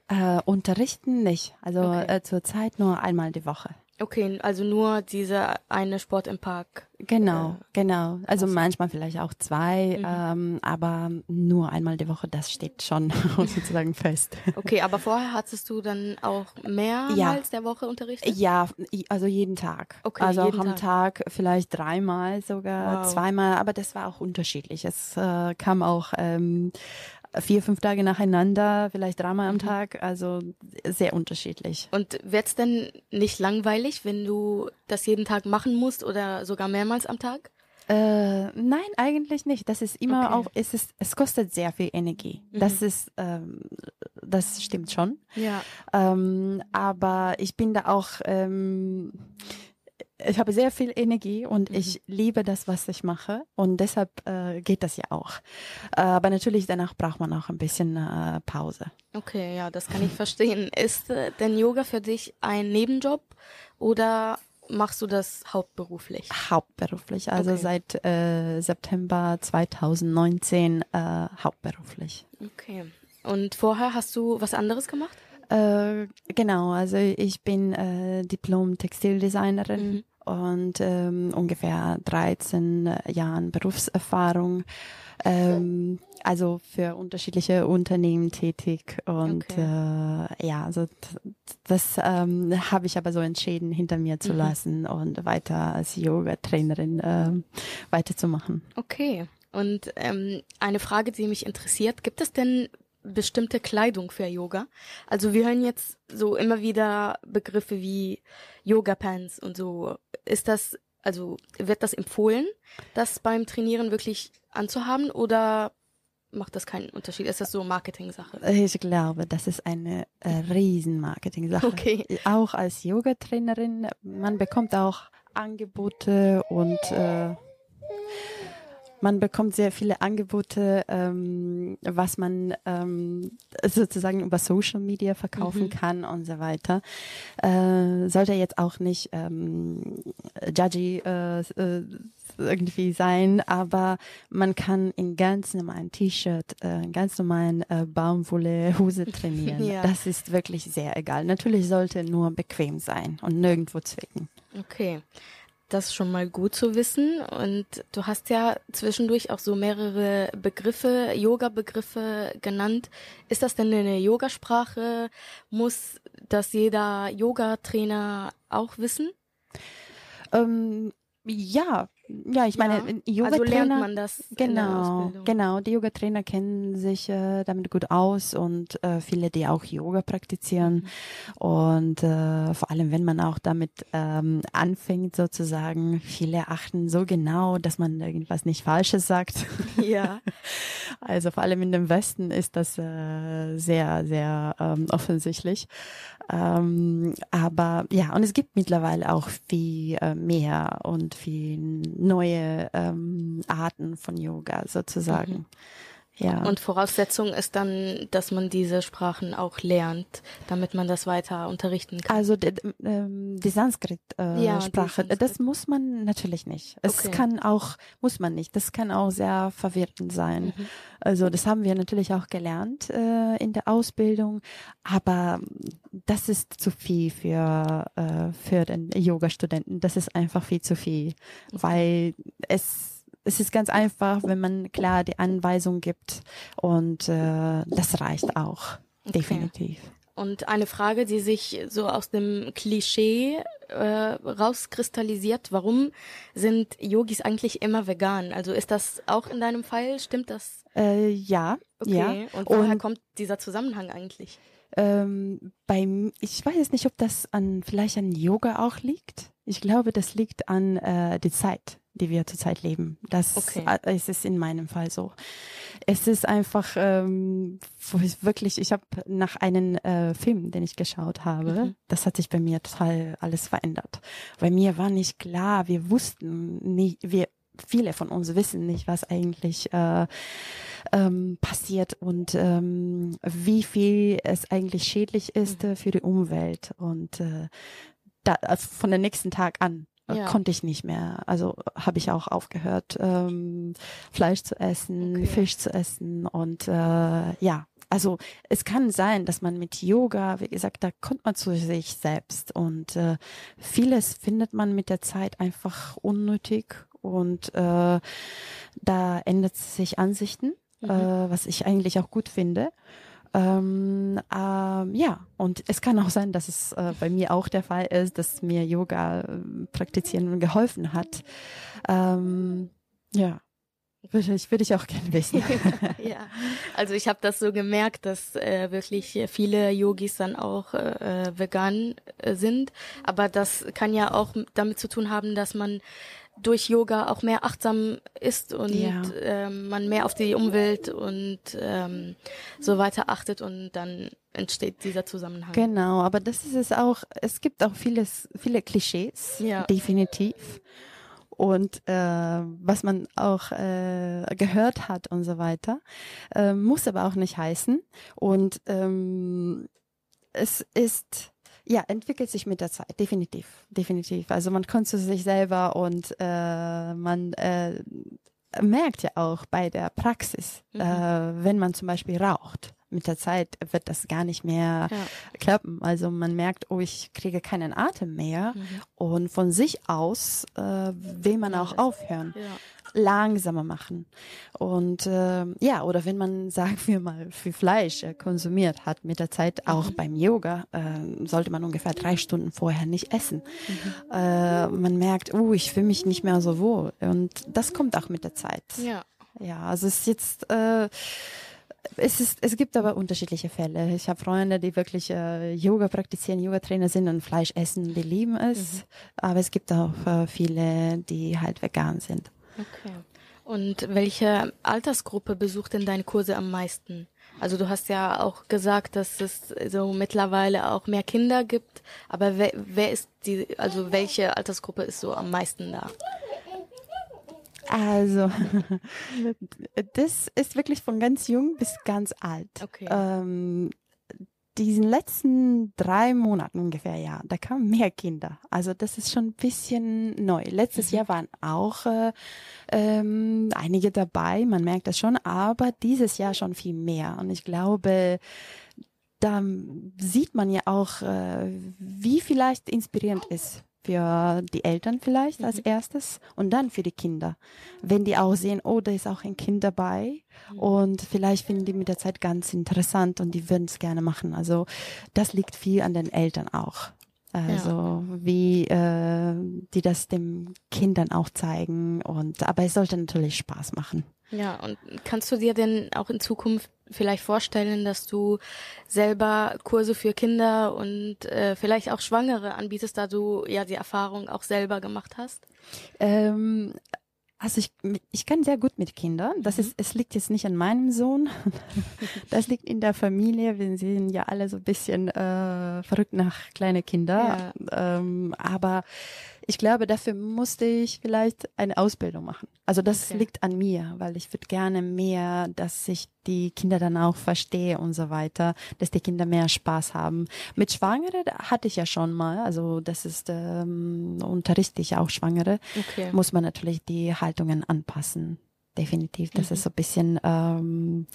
Äh, unterrichten nicht. Also Okay. äh, zurzeit nur einmal die Woche. Okay, also nur diese eine Sport im Park. Genau, Äh, genau. Also manchmal vielleicht auch zwei, Mhm. ähm, aber nur einmal die Woche, das steht schon sozusagen fest. Okay, aber vorher hattest du dann auch mehrmals Ja. der Woche unterrichtet? Ja, also jeden Tag. Okay, also auch jeden am Tag. vielleicht dreimal sogar, Wow. zweimal, aber das war auch unterschiedlich. Es äh, kam auch ähm, vier, fünf Tage nacheinander, vielleicht dreimal Mhm. am Tag, also sehr unterschiedlich. Und wird's denn nicht langweilig, wenn du das jeden Tag machen musst oder sogar mehrmals am Tag? Äh, nein, eigentlich nicht. Das ist immer Okay. auch, es ist, es kostet sehr viel Energie. Mhm. Das ist ähm, das stimmt schon. Ja. Ähm, aber ich bin da auch, ähm, ich habe sehr viel Energie und Mhm. ich liebe das, was ich mache und deshalb äh, geht das ja auch. Äh, aber natürlich danach braucht man auch ein bisschen äh, Pause. Okay, ja, das kann ich verstehen. Ist äh, denn Yoga für dich ein Nebenjob oder machst du das hauptberuflich? Hauptberuflich, also Okay. seit äh, September 2019 äh, hauptberuflich. Okay. Und vorher hast du was anderes gemacht? Äh, genau, also ich bin äh, Diplom-Textildesignerin und ähm, ungefähr 13 Jahren Berufserfahrung. Ähm, also für unterschiedliche Unternehmen tätig und Okay. äh, ja, also das ähm, habe ich aber so entschieden, hinter mir zu Mhm. lassen und weiter als Yoga-Trainerin ähm, weiterzumachen. Okay. Und ähm, eine Frage, die mich interessiert, gibt es denn bestimmte Kleidung für Yoga? Also wir hören jetzt so immer wieder Begriffe wie Yoga Pants und so. Ist das, also wird das empfohlen, das beim Trainieren wirklich anzuhaben oder macht das keinen Unterschied? Ist das so Marketing-Sache? Ich glaube, das ist eine äh, riesen Marketing-Sache. Okay. Auch als Yoga-Trainerin, man bekommt auch Angebote und äh, man bekommt sehr viele Angebote, ähm, was man ähm, sozusagen über Social Media verkaufen Mhm. kann und so weiter. Äh, sollte jetzt auch nicht ähm, judgy äh, äh, irgendwie sein, aber man kann in ganz normalen T-Shirt, äh, in ganz normalen äh, Baumwolle-Hose trainieren. Ja. Das ist wirklich sehr egal. Natürlich sollte nur bequem sein und nirgendwo zwicken. Okay. Das schon mal gut zu wissen. Und du hast ja zwischendurch auch so mehrere Begriffe, Yoga-Begriffe genannt. Ist das denn eine Yogasprache? Muss das jeder Yoga-Trainer auch wissen? Ähm, ja, ja, ich meine, Ja. Yoga-Trainer. Also lernt man das Genau, genau. Die Yoga-Trainer kennen sich äh, damit gut aus und äh, viele, die auch Yoga praktizieren. Und äh, vor allem, wenn man auch damit ähm, anfängt, sozusagen, viele achten so genau, dass man irgendwas nicht Falsches sagt. Ja. Also vor allem in dem Westen ist das äh, sehr, sehr ähm, offensichtlich. Ähm, aber ja, und es gibt mittlerweile auch viel äh, mehr und viel neue ähm, Arten von Yoga sozusagen. Ja. Und Voraussetzung ist dann, dass man diese Sprachen auch lernt, damit man das weiter unterrichten kann. Also die, ähm, die Sanskrit-Sprache, äh, Ja, Sanskrit. das muss man natürlich nicht. Es Okay. kann auch, muss man nicht. Das kann auch sehr verwirrend sein. Mhm. Also das haben wir natürlich auch gelernt äh, in der Ausbildung, aber das ist zu viel für äh, für den Yoga-Studenten. Das ist einfach viel zu viel, weil es es ist ganz einfach, wenn man klar die Anweisung gibt und äh, das reicht auch definitiv. Und eine Frage, die sich so aus dem Klischee äh, rauskristallisiert, warum sind Yogis eigentlich immer vegan? Also ist das auch in deinem Fall? Stimmt das? Äh, ja, Okay. ja. Und woher Und- kommt dieser Zusammenhang eigentlich? Ähm, beim, ich weiß jetzt nicht, ob das an vielleicht an Yoga auch liegt. Ich glaube, das liegt an äh, die Zeit, die wir zurzeit leben. Das Okay. äh, es ist in meinem Fall so. Es ist einfach ähm, wirklich. Ich habe nach einem äh, Film, den ich geschaut habe, Mhm. das hat sich bei mir total alles verändert. Bei mir war nicht klar. Wir wussten nicht, wir viele von uns wissen nicht, was eigentlich äh, ähm, passiert und ähm, wie viel es eigentlich schädlich ist äh, für die Umwelt. Und äh, da, also von den nächsten Tag an Ja. konnte ich nicht mehr. Also habe ich auch aufgehört, ähm, Fleisch zu essen, Okay. Fisch zu essen und äh, ja. Also es kann sein, dass man mit Yoga, wie gesagt, da kommt man zu sich selbst und äh, vieles findet man mit der Zeit einfach unnötig und äh, da ändert sich Ansichten, Mhm. äh, was ich eigentlich auch gut finde. Ähm, ähm, ja, und es kann auch sein, dass es äh, bei mir auch der Fall ist, dass mir Yoga äh, praktizieren geholfen hat. Ähm, ja, würde ich, würde ich auch gerne wissen. ja, also ich habe das so gemerkt, dass äh, wirklich viele Yogis dann auch äh, vegan äh, sind, aber das kann ja auch damit zu tun haben, dass man durch Yoga auch mehr achtsam ist und Ja. ähm, man mehr auf die Umwelt und ähm, so weiter achtet und dann entsteht dieser Zusammenhang. Genau, aber das ist es auch, es gibt auch vieles, viele Klischees, Ja. definitiv. Und äh, was man auch äh, gehört hat und so weiter, äh, muss aber auch nicht heißen. Und ähm, es ist, ja, entwickelt sich mit der Zeit, definitiv, definitiv. Also man kommt zu sich selber und äh, man äh, merkt ja auch bei der Praxis, Mhm. äh, wenn man zum Beispiel raucht. Mit der Zeit wird das gar nicht mehr Ja. klappen. Also man merkt, oh, ich kriege keinen Atem mehr. Mhm. Und von sich aus äh, will man auch aufhören, Ja. Langsamer machen. Und äh, ja, oder wenn man, sagen wir mal, viel Fleisch äh, konsumiert hat mit der Zeit, auch Mhm. beim Yoga, äh, sollte man ungefähr drei Stunden vorher nicht essen. Mhm. Äh, man merkt, oh, ich fühle mich nicht mehr so wohl. Und das kommt auch mit der Zeit. ja. Ja, also es ist jetzt, äh, es ist, es gibt aber unterschiedliche Fälle. Ich habe Freunde, die wirklich äh, Yoga praktizieren, Yoga-Trainer sind und Fleisch essen, die lieben es. Aber es gibt auch äh, viele, die halt vegan sind. Okay. Und welche Altersgruppe besucht denn deine Kurse am meisten? Also du hast ja auch gesagt, dass es so mittlerweile auch mehr Kinder gibt, aber wer, wer ist die, also welche Altersgruppe ist so am meisten da? Also, das ist wirklich von ganz jung bis ganz alt. Okay. Ähm, diesen letzten drei Monaten ungefähr, ja, da kamen mehr Kinder. Also das ist schon ein bisschen neu. Letztes Jahr waren auch äh, ähm, einige dabei, man merkt das schon, aber dieses Jahr schon viel mehr. Und ich glaube, da sieht man ja auch, äh, wie vielleicht inspirierend ist für die Eltern vielleicht als erstes und dann für die Kinder. Wenn die auch sehen, oh, da ist auch ein Kind dabei und vielleicht finden die mit der Zeit ganz interessant und die würden es gerne machen. Also das liegt viel an den Eltern auch. Also wie äh, die das dem Kindern auch zeigen und aber es sollte natürlich Spaß machen. Ja, und kannst du dir denn auch in Zukunft vielleicht vorstellen, dass du selber Kurse für Kinder und äh, vielleicht auch Schwangere anbietest, da du ja die Erfahrung auch selber gemacht hast? Ähm, also ich, ich kann sehr gut mit Kindern. Das ist, es liegt jetzt nicht an meinem Sohn. Das liegt in der Familie. Wir sind ja alle so ein bisschen äh, verrückt nach kleine Kinder. Ähm, aber ich glaube, dafür musste ich vielleicht eine Ausbildung machen. Also das Okay. liegt an mir, weil ich würde gerne mehr, dass ich die Kinder dann auch verstehe und so weiter, dass die Kinder mehr Spaß haben. Mit Schwangere hatte ich ja schon mal, also das ist ähm, unterrichte ich auch Schwangere Okay. muss man natürlich die Haltungen anpassen. Definitiv, dass es so ein bisschen ähm,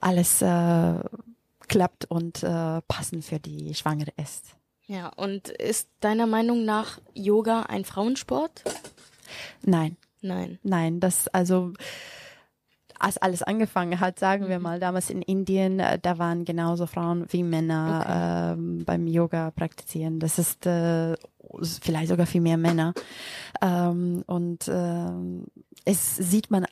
alles äh, klappt und äh, passend für die Schwangere ist. Ja, und ist deiner Meinung nach Yoga ein Frauensport? Nein, Nein. nein, das also als alles angefangen hat, sagen wir mal, damals in Indien, äh, da waren genauso Frauen wie Männer ähm, beim Yoga praktizieren. Das ist äh, vielleicht sogar viel mehr Männer. Ähm, und ähm, es sieht man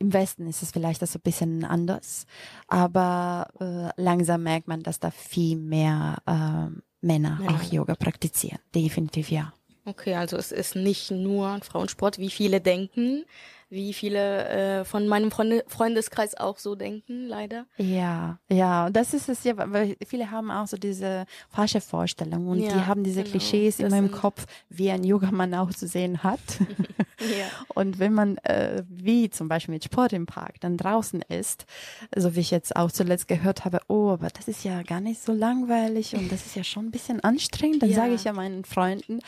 im Westen ist es vielleicht das so ein bisschen anders, aber äh, langsam merkt man, dass da viel mehr ähm, Männer, Männer. auch Yoga praktizieren. Definitiv ja. Okay, also es ist nicht nur ein Frauensport, wie viele denken, wie viele äh, von meinem Freunde Freundeskreis auch so denken, leider. Ja, ja, das ist es ja, weil viele haben auch so diese falsche Vorstellung und Ja, die haben diese genau. Klischees immer im sind- Kopf, wie ein Yogamann auch zu sehen hat. Ja. Und wenn man, äh, wie zum Beispiel mit Sport im Park, dann draußen ist, so wie ich jetzt auch zuletzt gehört habe, oh, aber das ist ja gar nicht so langweilig und das ist ja schon ein bisschen anstrengend, dann Ja. sage ich ja meinen Freunden,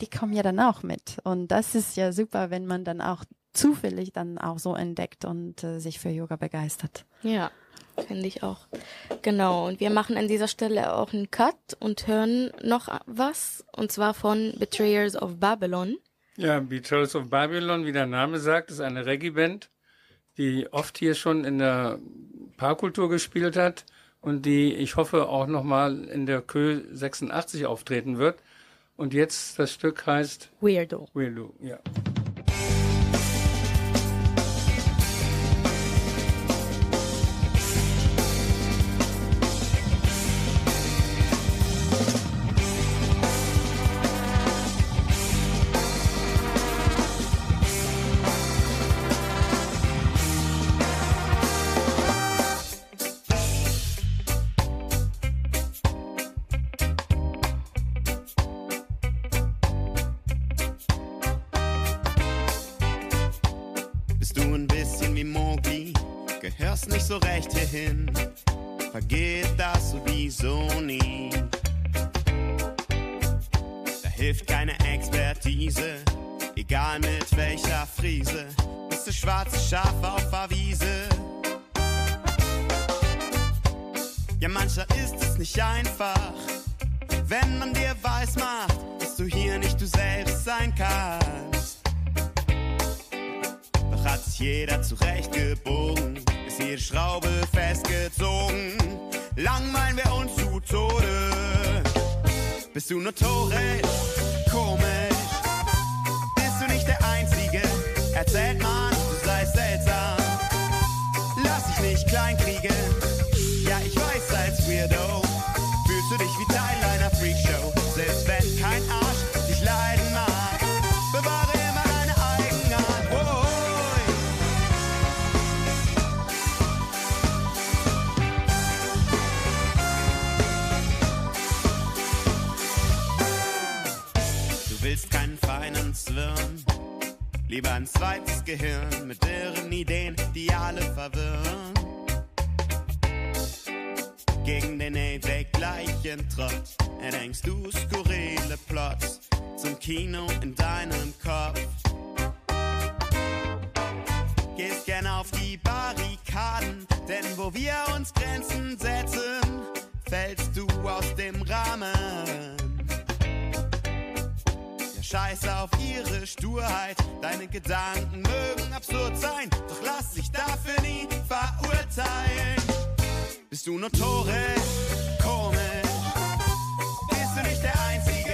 die kommen ja dann auch mit. Und das ist ja super, wenn man dann auch zufällig dann auch so entdeckt und äh, sich für Yoga begeistert. Ja, finde ich auch. Genau, und wir machen an dieser Stelle auch einen Cut und hören noch was, und zwar von Betrayers of Babylon. Ja, Beatles of Babylon, wie der Name sagt, ist eine Reggae-Band, die oft hier schon in der Paarkultur gespielt hat und die, ich hoffe, auch nochmal in der Kö 86 auftreten wird. Und jetzt das Stück heißt Weirdo. Weirdo, ja. Das Kino in deinem Kopf. Gehst gern auf die Barrikaden, denn wo wir uns Grenzen setzen, fällst du aus dem Rahmen. Ja, scheiß auf ihre Sturheit. Deine Gedanken mögen absurd sein, doch lass dich dafür nie verurteilen. Bist du notorisch, komisch? Bist du nicht der Einzige?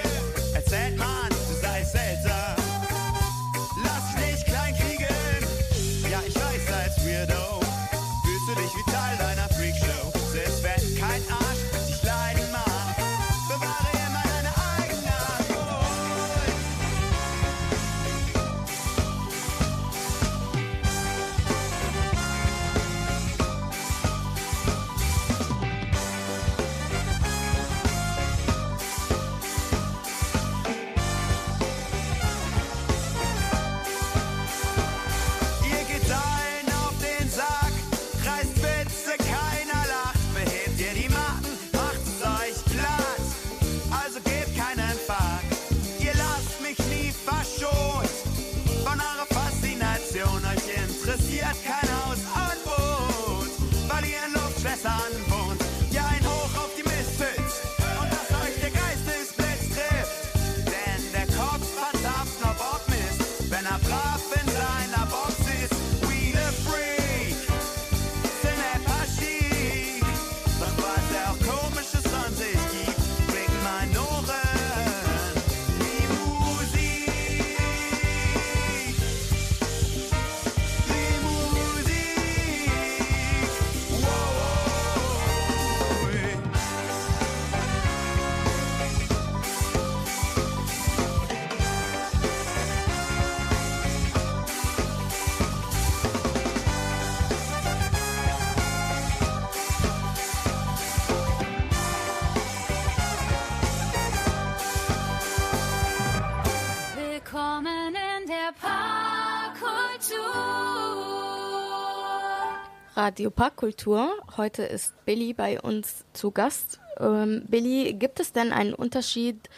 Radio Parkkultur. Heute ist Billy bei uns zu Gast. Ähm, Billy, gibt es denn einen Unterschied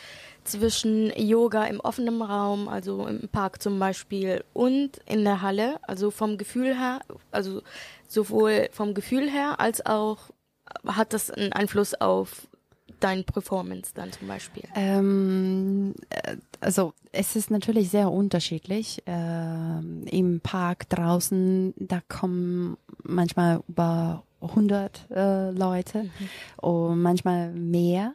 zwischen Yoga im offenen Raum, also im Park zum Beispiel, und in der Halle? Also vom Gefühl her, also sowohl vom Gefühl her als auch hat das einen Einfluss auf dein Performance dann zum Beispiel? Ähm, äh, also es ist natürlich sehr unterschiedlich. Ähm, Im Park draußen, da kommen manchmal über 100 äh, Leute und manchmal mehr.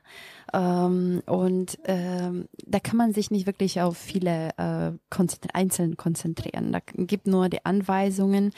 Ähm, und ähm, da kann man sich nicht wirklich auf viele äh, konzentri einzeln konzentrieren. Da gibt nur die Anweisungen.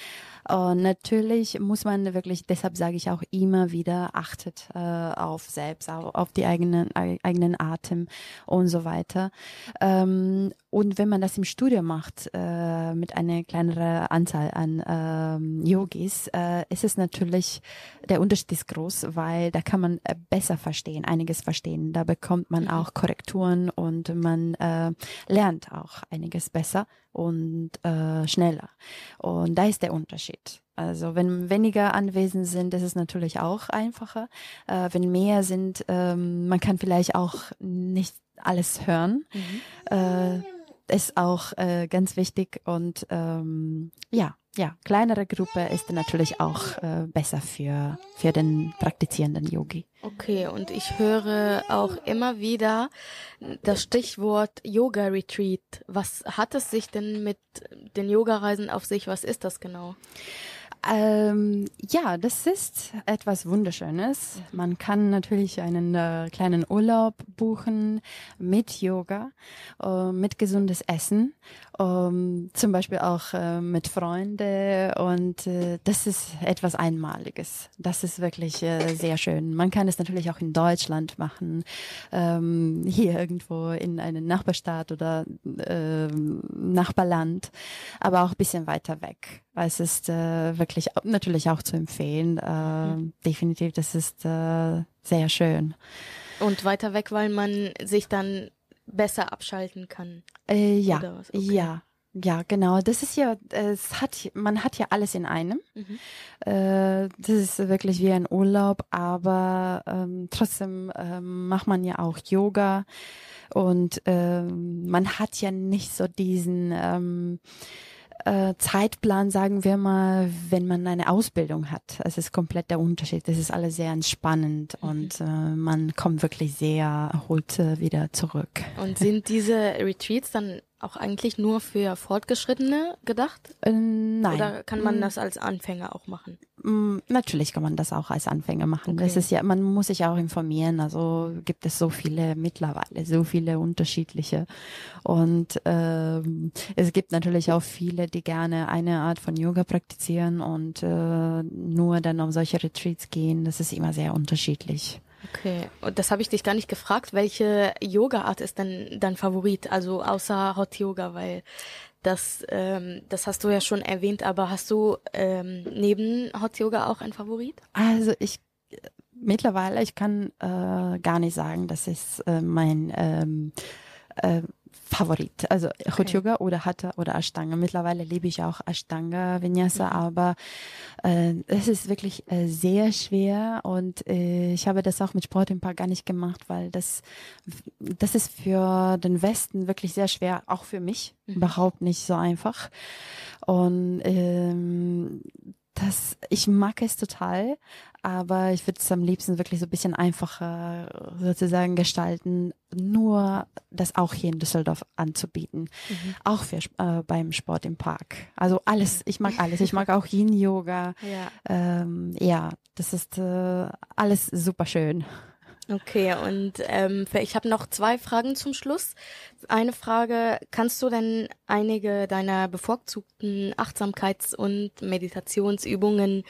Und natürlich muss man wirklich, deshalb sage ich auch immer wieder, achtet äh, auf selbst, auf, auf die eigenen, ei- eigenen Atem und so weiter. Ähm, und wenn man das im Studio macht, äh, mit einer kleineren Anzahl an ähm, Yogis, äh, ist es natürlich, der Unterschied ist groß, weil da kann man äh, besser verstehen, einiges verstehen. Da bekommt man auch Korrekturen und man äh, lernt auch einiges besser und äh, schneller. Und da ist der Unterschied. Also wenn weniger anwesend sind, ist es natürlich auch einfacher. Äh, wenn mehr sind, ähm, man kann vielleicht auch nicht alles hören. Äh, ist auch äh, ganz wichtig und ähm, ja, ja, kleinere Gruppe ist natürlich auch äh, besser für für den praktizierenden Yogi. Okay, und ich höre auch immer wieder das Stichwort Yoga Retreat. Was hat es sich denn mit den Yoga-Reisen auf sich? Was ist das genau? Ähm, ja, das ist etwas Wunderschönes. Man kann natürlich einen äh, kleinen Urlaub buchen mit Yoga, äh, mit gesundes Essen, ähm, zum Beispiel auch äh, mit Freunden und äh, das ist etwas Einmaliges. Das ist wirklich äh, sehr schön. Man kann es natürlich auch in Deutschland machen, ähm, hier irgendwo in einer Nachbarstadt oder Nachbarland, aber auch ein bisschen weiter weg. Weil es ist äh, wirklich natürlich auch zu empfehlen. Äh, Definitiv, das ist äh, sehr schön. Und weiter weg, weil man sich dann besser abschalten kann. Äh, ja? Okay. ja, ja, genau. Das ist ja, es hat, man hat ja alles in einem. Mhm. Äh, das ist wirklich wie ein Urlaub, aber ähm, trotzdem ähm, macht man ja auch Yoga und ähm, man hat ja nicht so diesen ähm, äh, Zeitplan, sagen wir mal, wenn man eine Ausbildung hat. Es ist komplett der Unterschied. Das ist alles sehr entspannend und äh, man kommt wirklich sehr erholt äh, wieder zurück. Und sind diese Retreats dann auch eigentlich nur für Fortgeschrittene gedacht? Äh, nein. Oder kann man Mm, das als Anfänger auch machen? Mm, Natürlich kann man das auch als Anfänger machen. Okay. Das ist ja, man muss sich auch informieren. Also gibt es so viele mittlerweile, so viele unterschiedliche. Und ähm, es gibt natürlich auch viele, die gerne eine Art von Yoga praktizieren und äh, nur dann auf solche Retreats gehen. Das ist immer sehr unterschiedlich. Okay, und das habe ich dich gar nicht gefragt. Welche Yoga-Art ist denn dein Favorit? Also außer Hot Yoga, weil das, ähm, das hast du ja schon erwähnt, aber hast du ähm, neben Hot Yoga auch ein Favorit? Also ich mittlerweile, ich kann äh, gar nicht sagen, das ist äh, mein ähm, äh, Favorit. Also Hot Okay. Yoga oder Hatha oder Ashtanga. Mittlerweile liebe ich auch Ashtanga Vinyasa, aber äh, es ist wirklich äh, sehr schwer und äh, ich habe das auch mit Sport im Park gar nicht gemacht, weil das das ist für den Westen wirklich sehr schwer, auch für mich überhaupt nicht so einfach. Und ähm, das, ich mag es total, aber ich würde es am liebsten wirklich so ein bisschen einfacher sozusagen gestalten, nur das auch hier in Düsseldorf anzubieten, auch für äh, beim Sport im Park. Also alles, ich mag alles. Ich mag auch Yin Yoga. Ja. Ähm, ja, das ist äh, alles super schön. Okay, und ähm, ich habe noch zwei Fragen zum Schluss. Eine Frage, kannst du denn einige deiner bevorzugten Achtsamkeits- und Meditationsübungen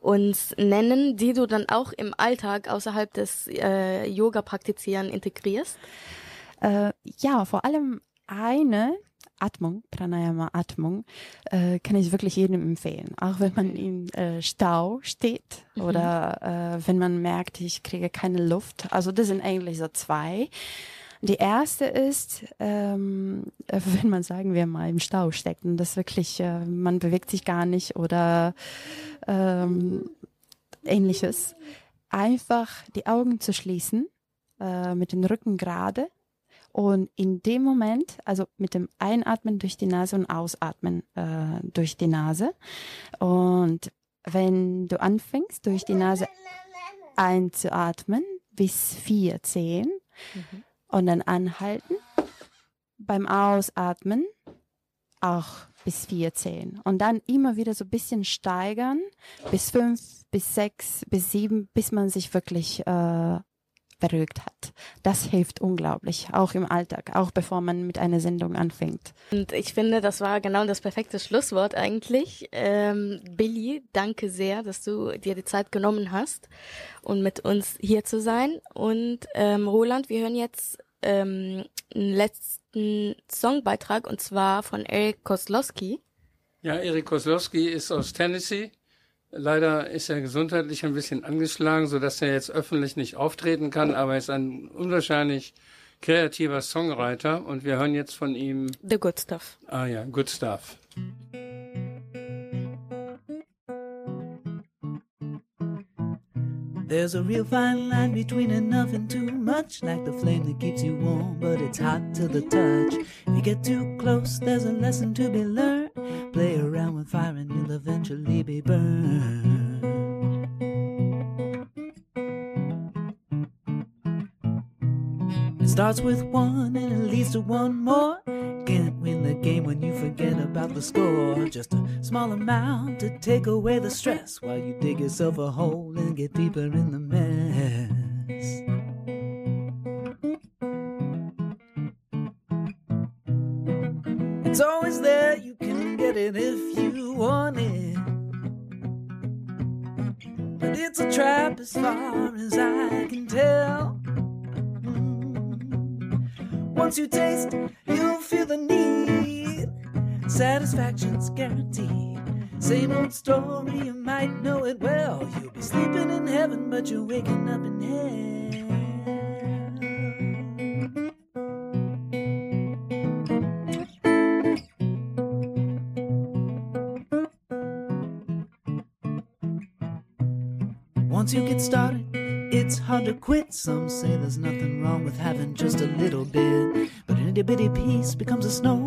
uns nennen, die du dann auch im Alltag außerhalb des äh, Yoga-Praktizieren integrierst? Äh, ja, vor allem eine Atmung, Pranayama Atmung, äh, kann ich wirklich jedem empfehlen. Auch wenn man im äh, Stau steht oder äh, wenn man merkt, ich kriege keine Luft. Also das sind eigentlich so zwei. Die erste ist, ähm, äh, wenn man, sagen wir mal, im Stau steckt und das wirklich, äh, man bewegt sich gar nicht oder ähm, ähnliches, einfach die Augen zu schließen, äh, mit dem Rücken gerade und in dem Moment, also mit dem Einatmen durch die Nase und Ausatmen äh, durch die Nase. Und wenn du anfängst, durch die Nase einzuatmen bis vier zehn. Und dann anhalten, beim Ausatmen auch bis vier zehn. Und dann immer wieder so ein bisschen steigern. Bis fünf, bis sechs, bis sieben, bis man sich wirklich äh, beruhigt hat. Das hilft unglaublich, auch im Alltag, auch bevor man mit einer Sendung anfängt. Und ich finde, das war genau das perfekte Schlusswort eigentlich. Ähm, Billy, danke sehr, dass du dir die Zeit genommen hast, um mit uns hier zu sein. Und ähm, Roland, wir hören jetzt ähm, einen letzten Songbeitrag und zwar von Eric Koslowski. Ja, Erik Koslowski ist aus Tennessee. Leider ist er gesundheitlich ein bisschen angeschlagen, sodass er jetzt öffentlich nicht auftreten kann, aber er ist ein unwahrscheinlich kreativer Songwriter und wir hören jetzt von ihm The Good Stuff. Ah ja, Good Stuff. There's a real fine line between enough and too much, like the flame that keeps you warm, but it's hot to the touch. If you get too close, there's a lesson to be learned. Play around with fire and you'll eventually be burned. It starts with one and it leads to one more. Can't win the game when you forget about the score. Just a small amount to take away the stress while you dig yourself a hole and get deeper in the mess. As far as I can tell. Mm. Once you taste, you'll feel the need. Satisfaction's guaranteed. Same old story, Some say there's nothing wrong with having just a little bit. But an itty bitty piece becomes a snowball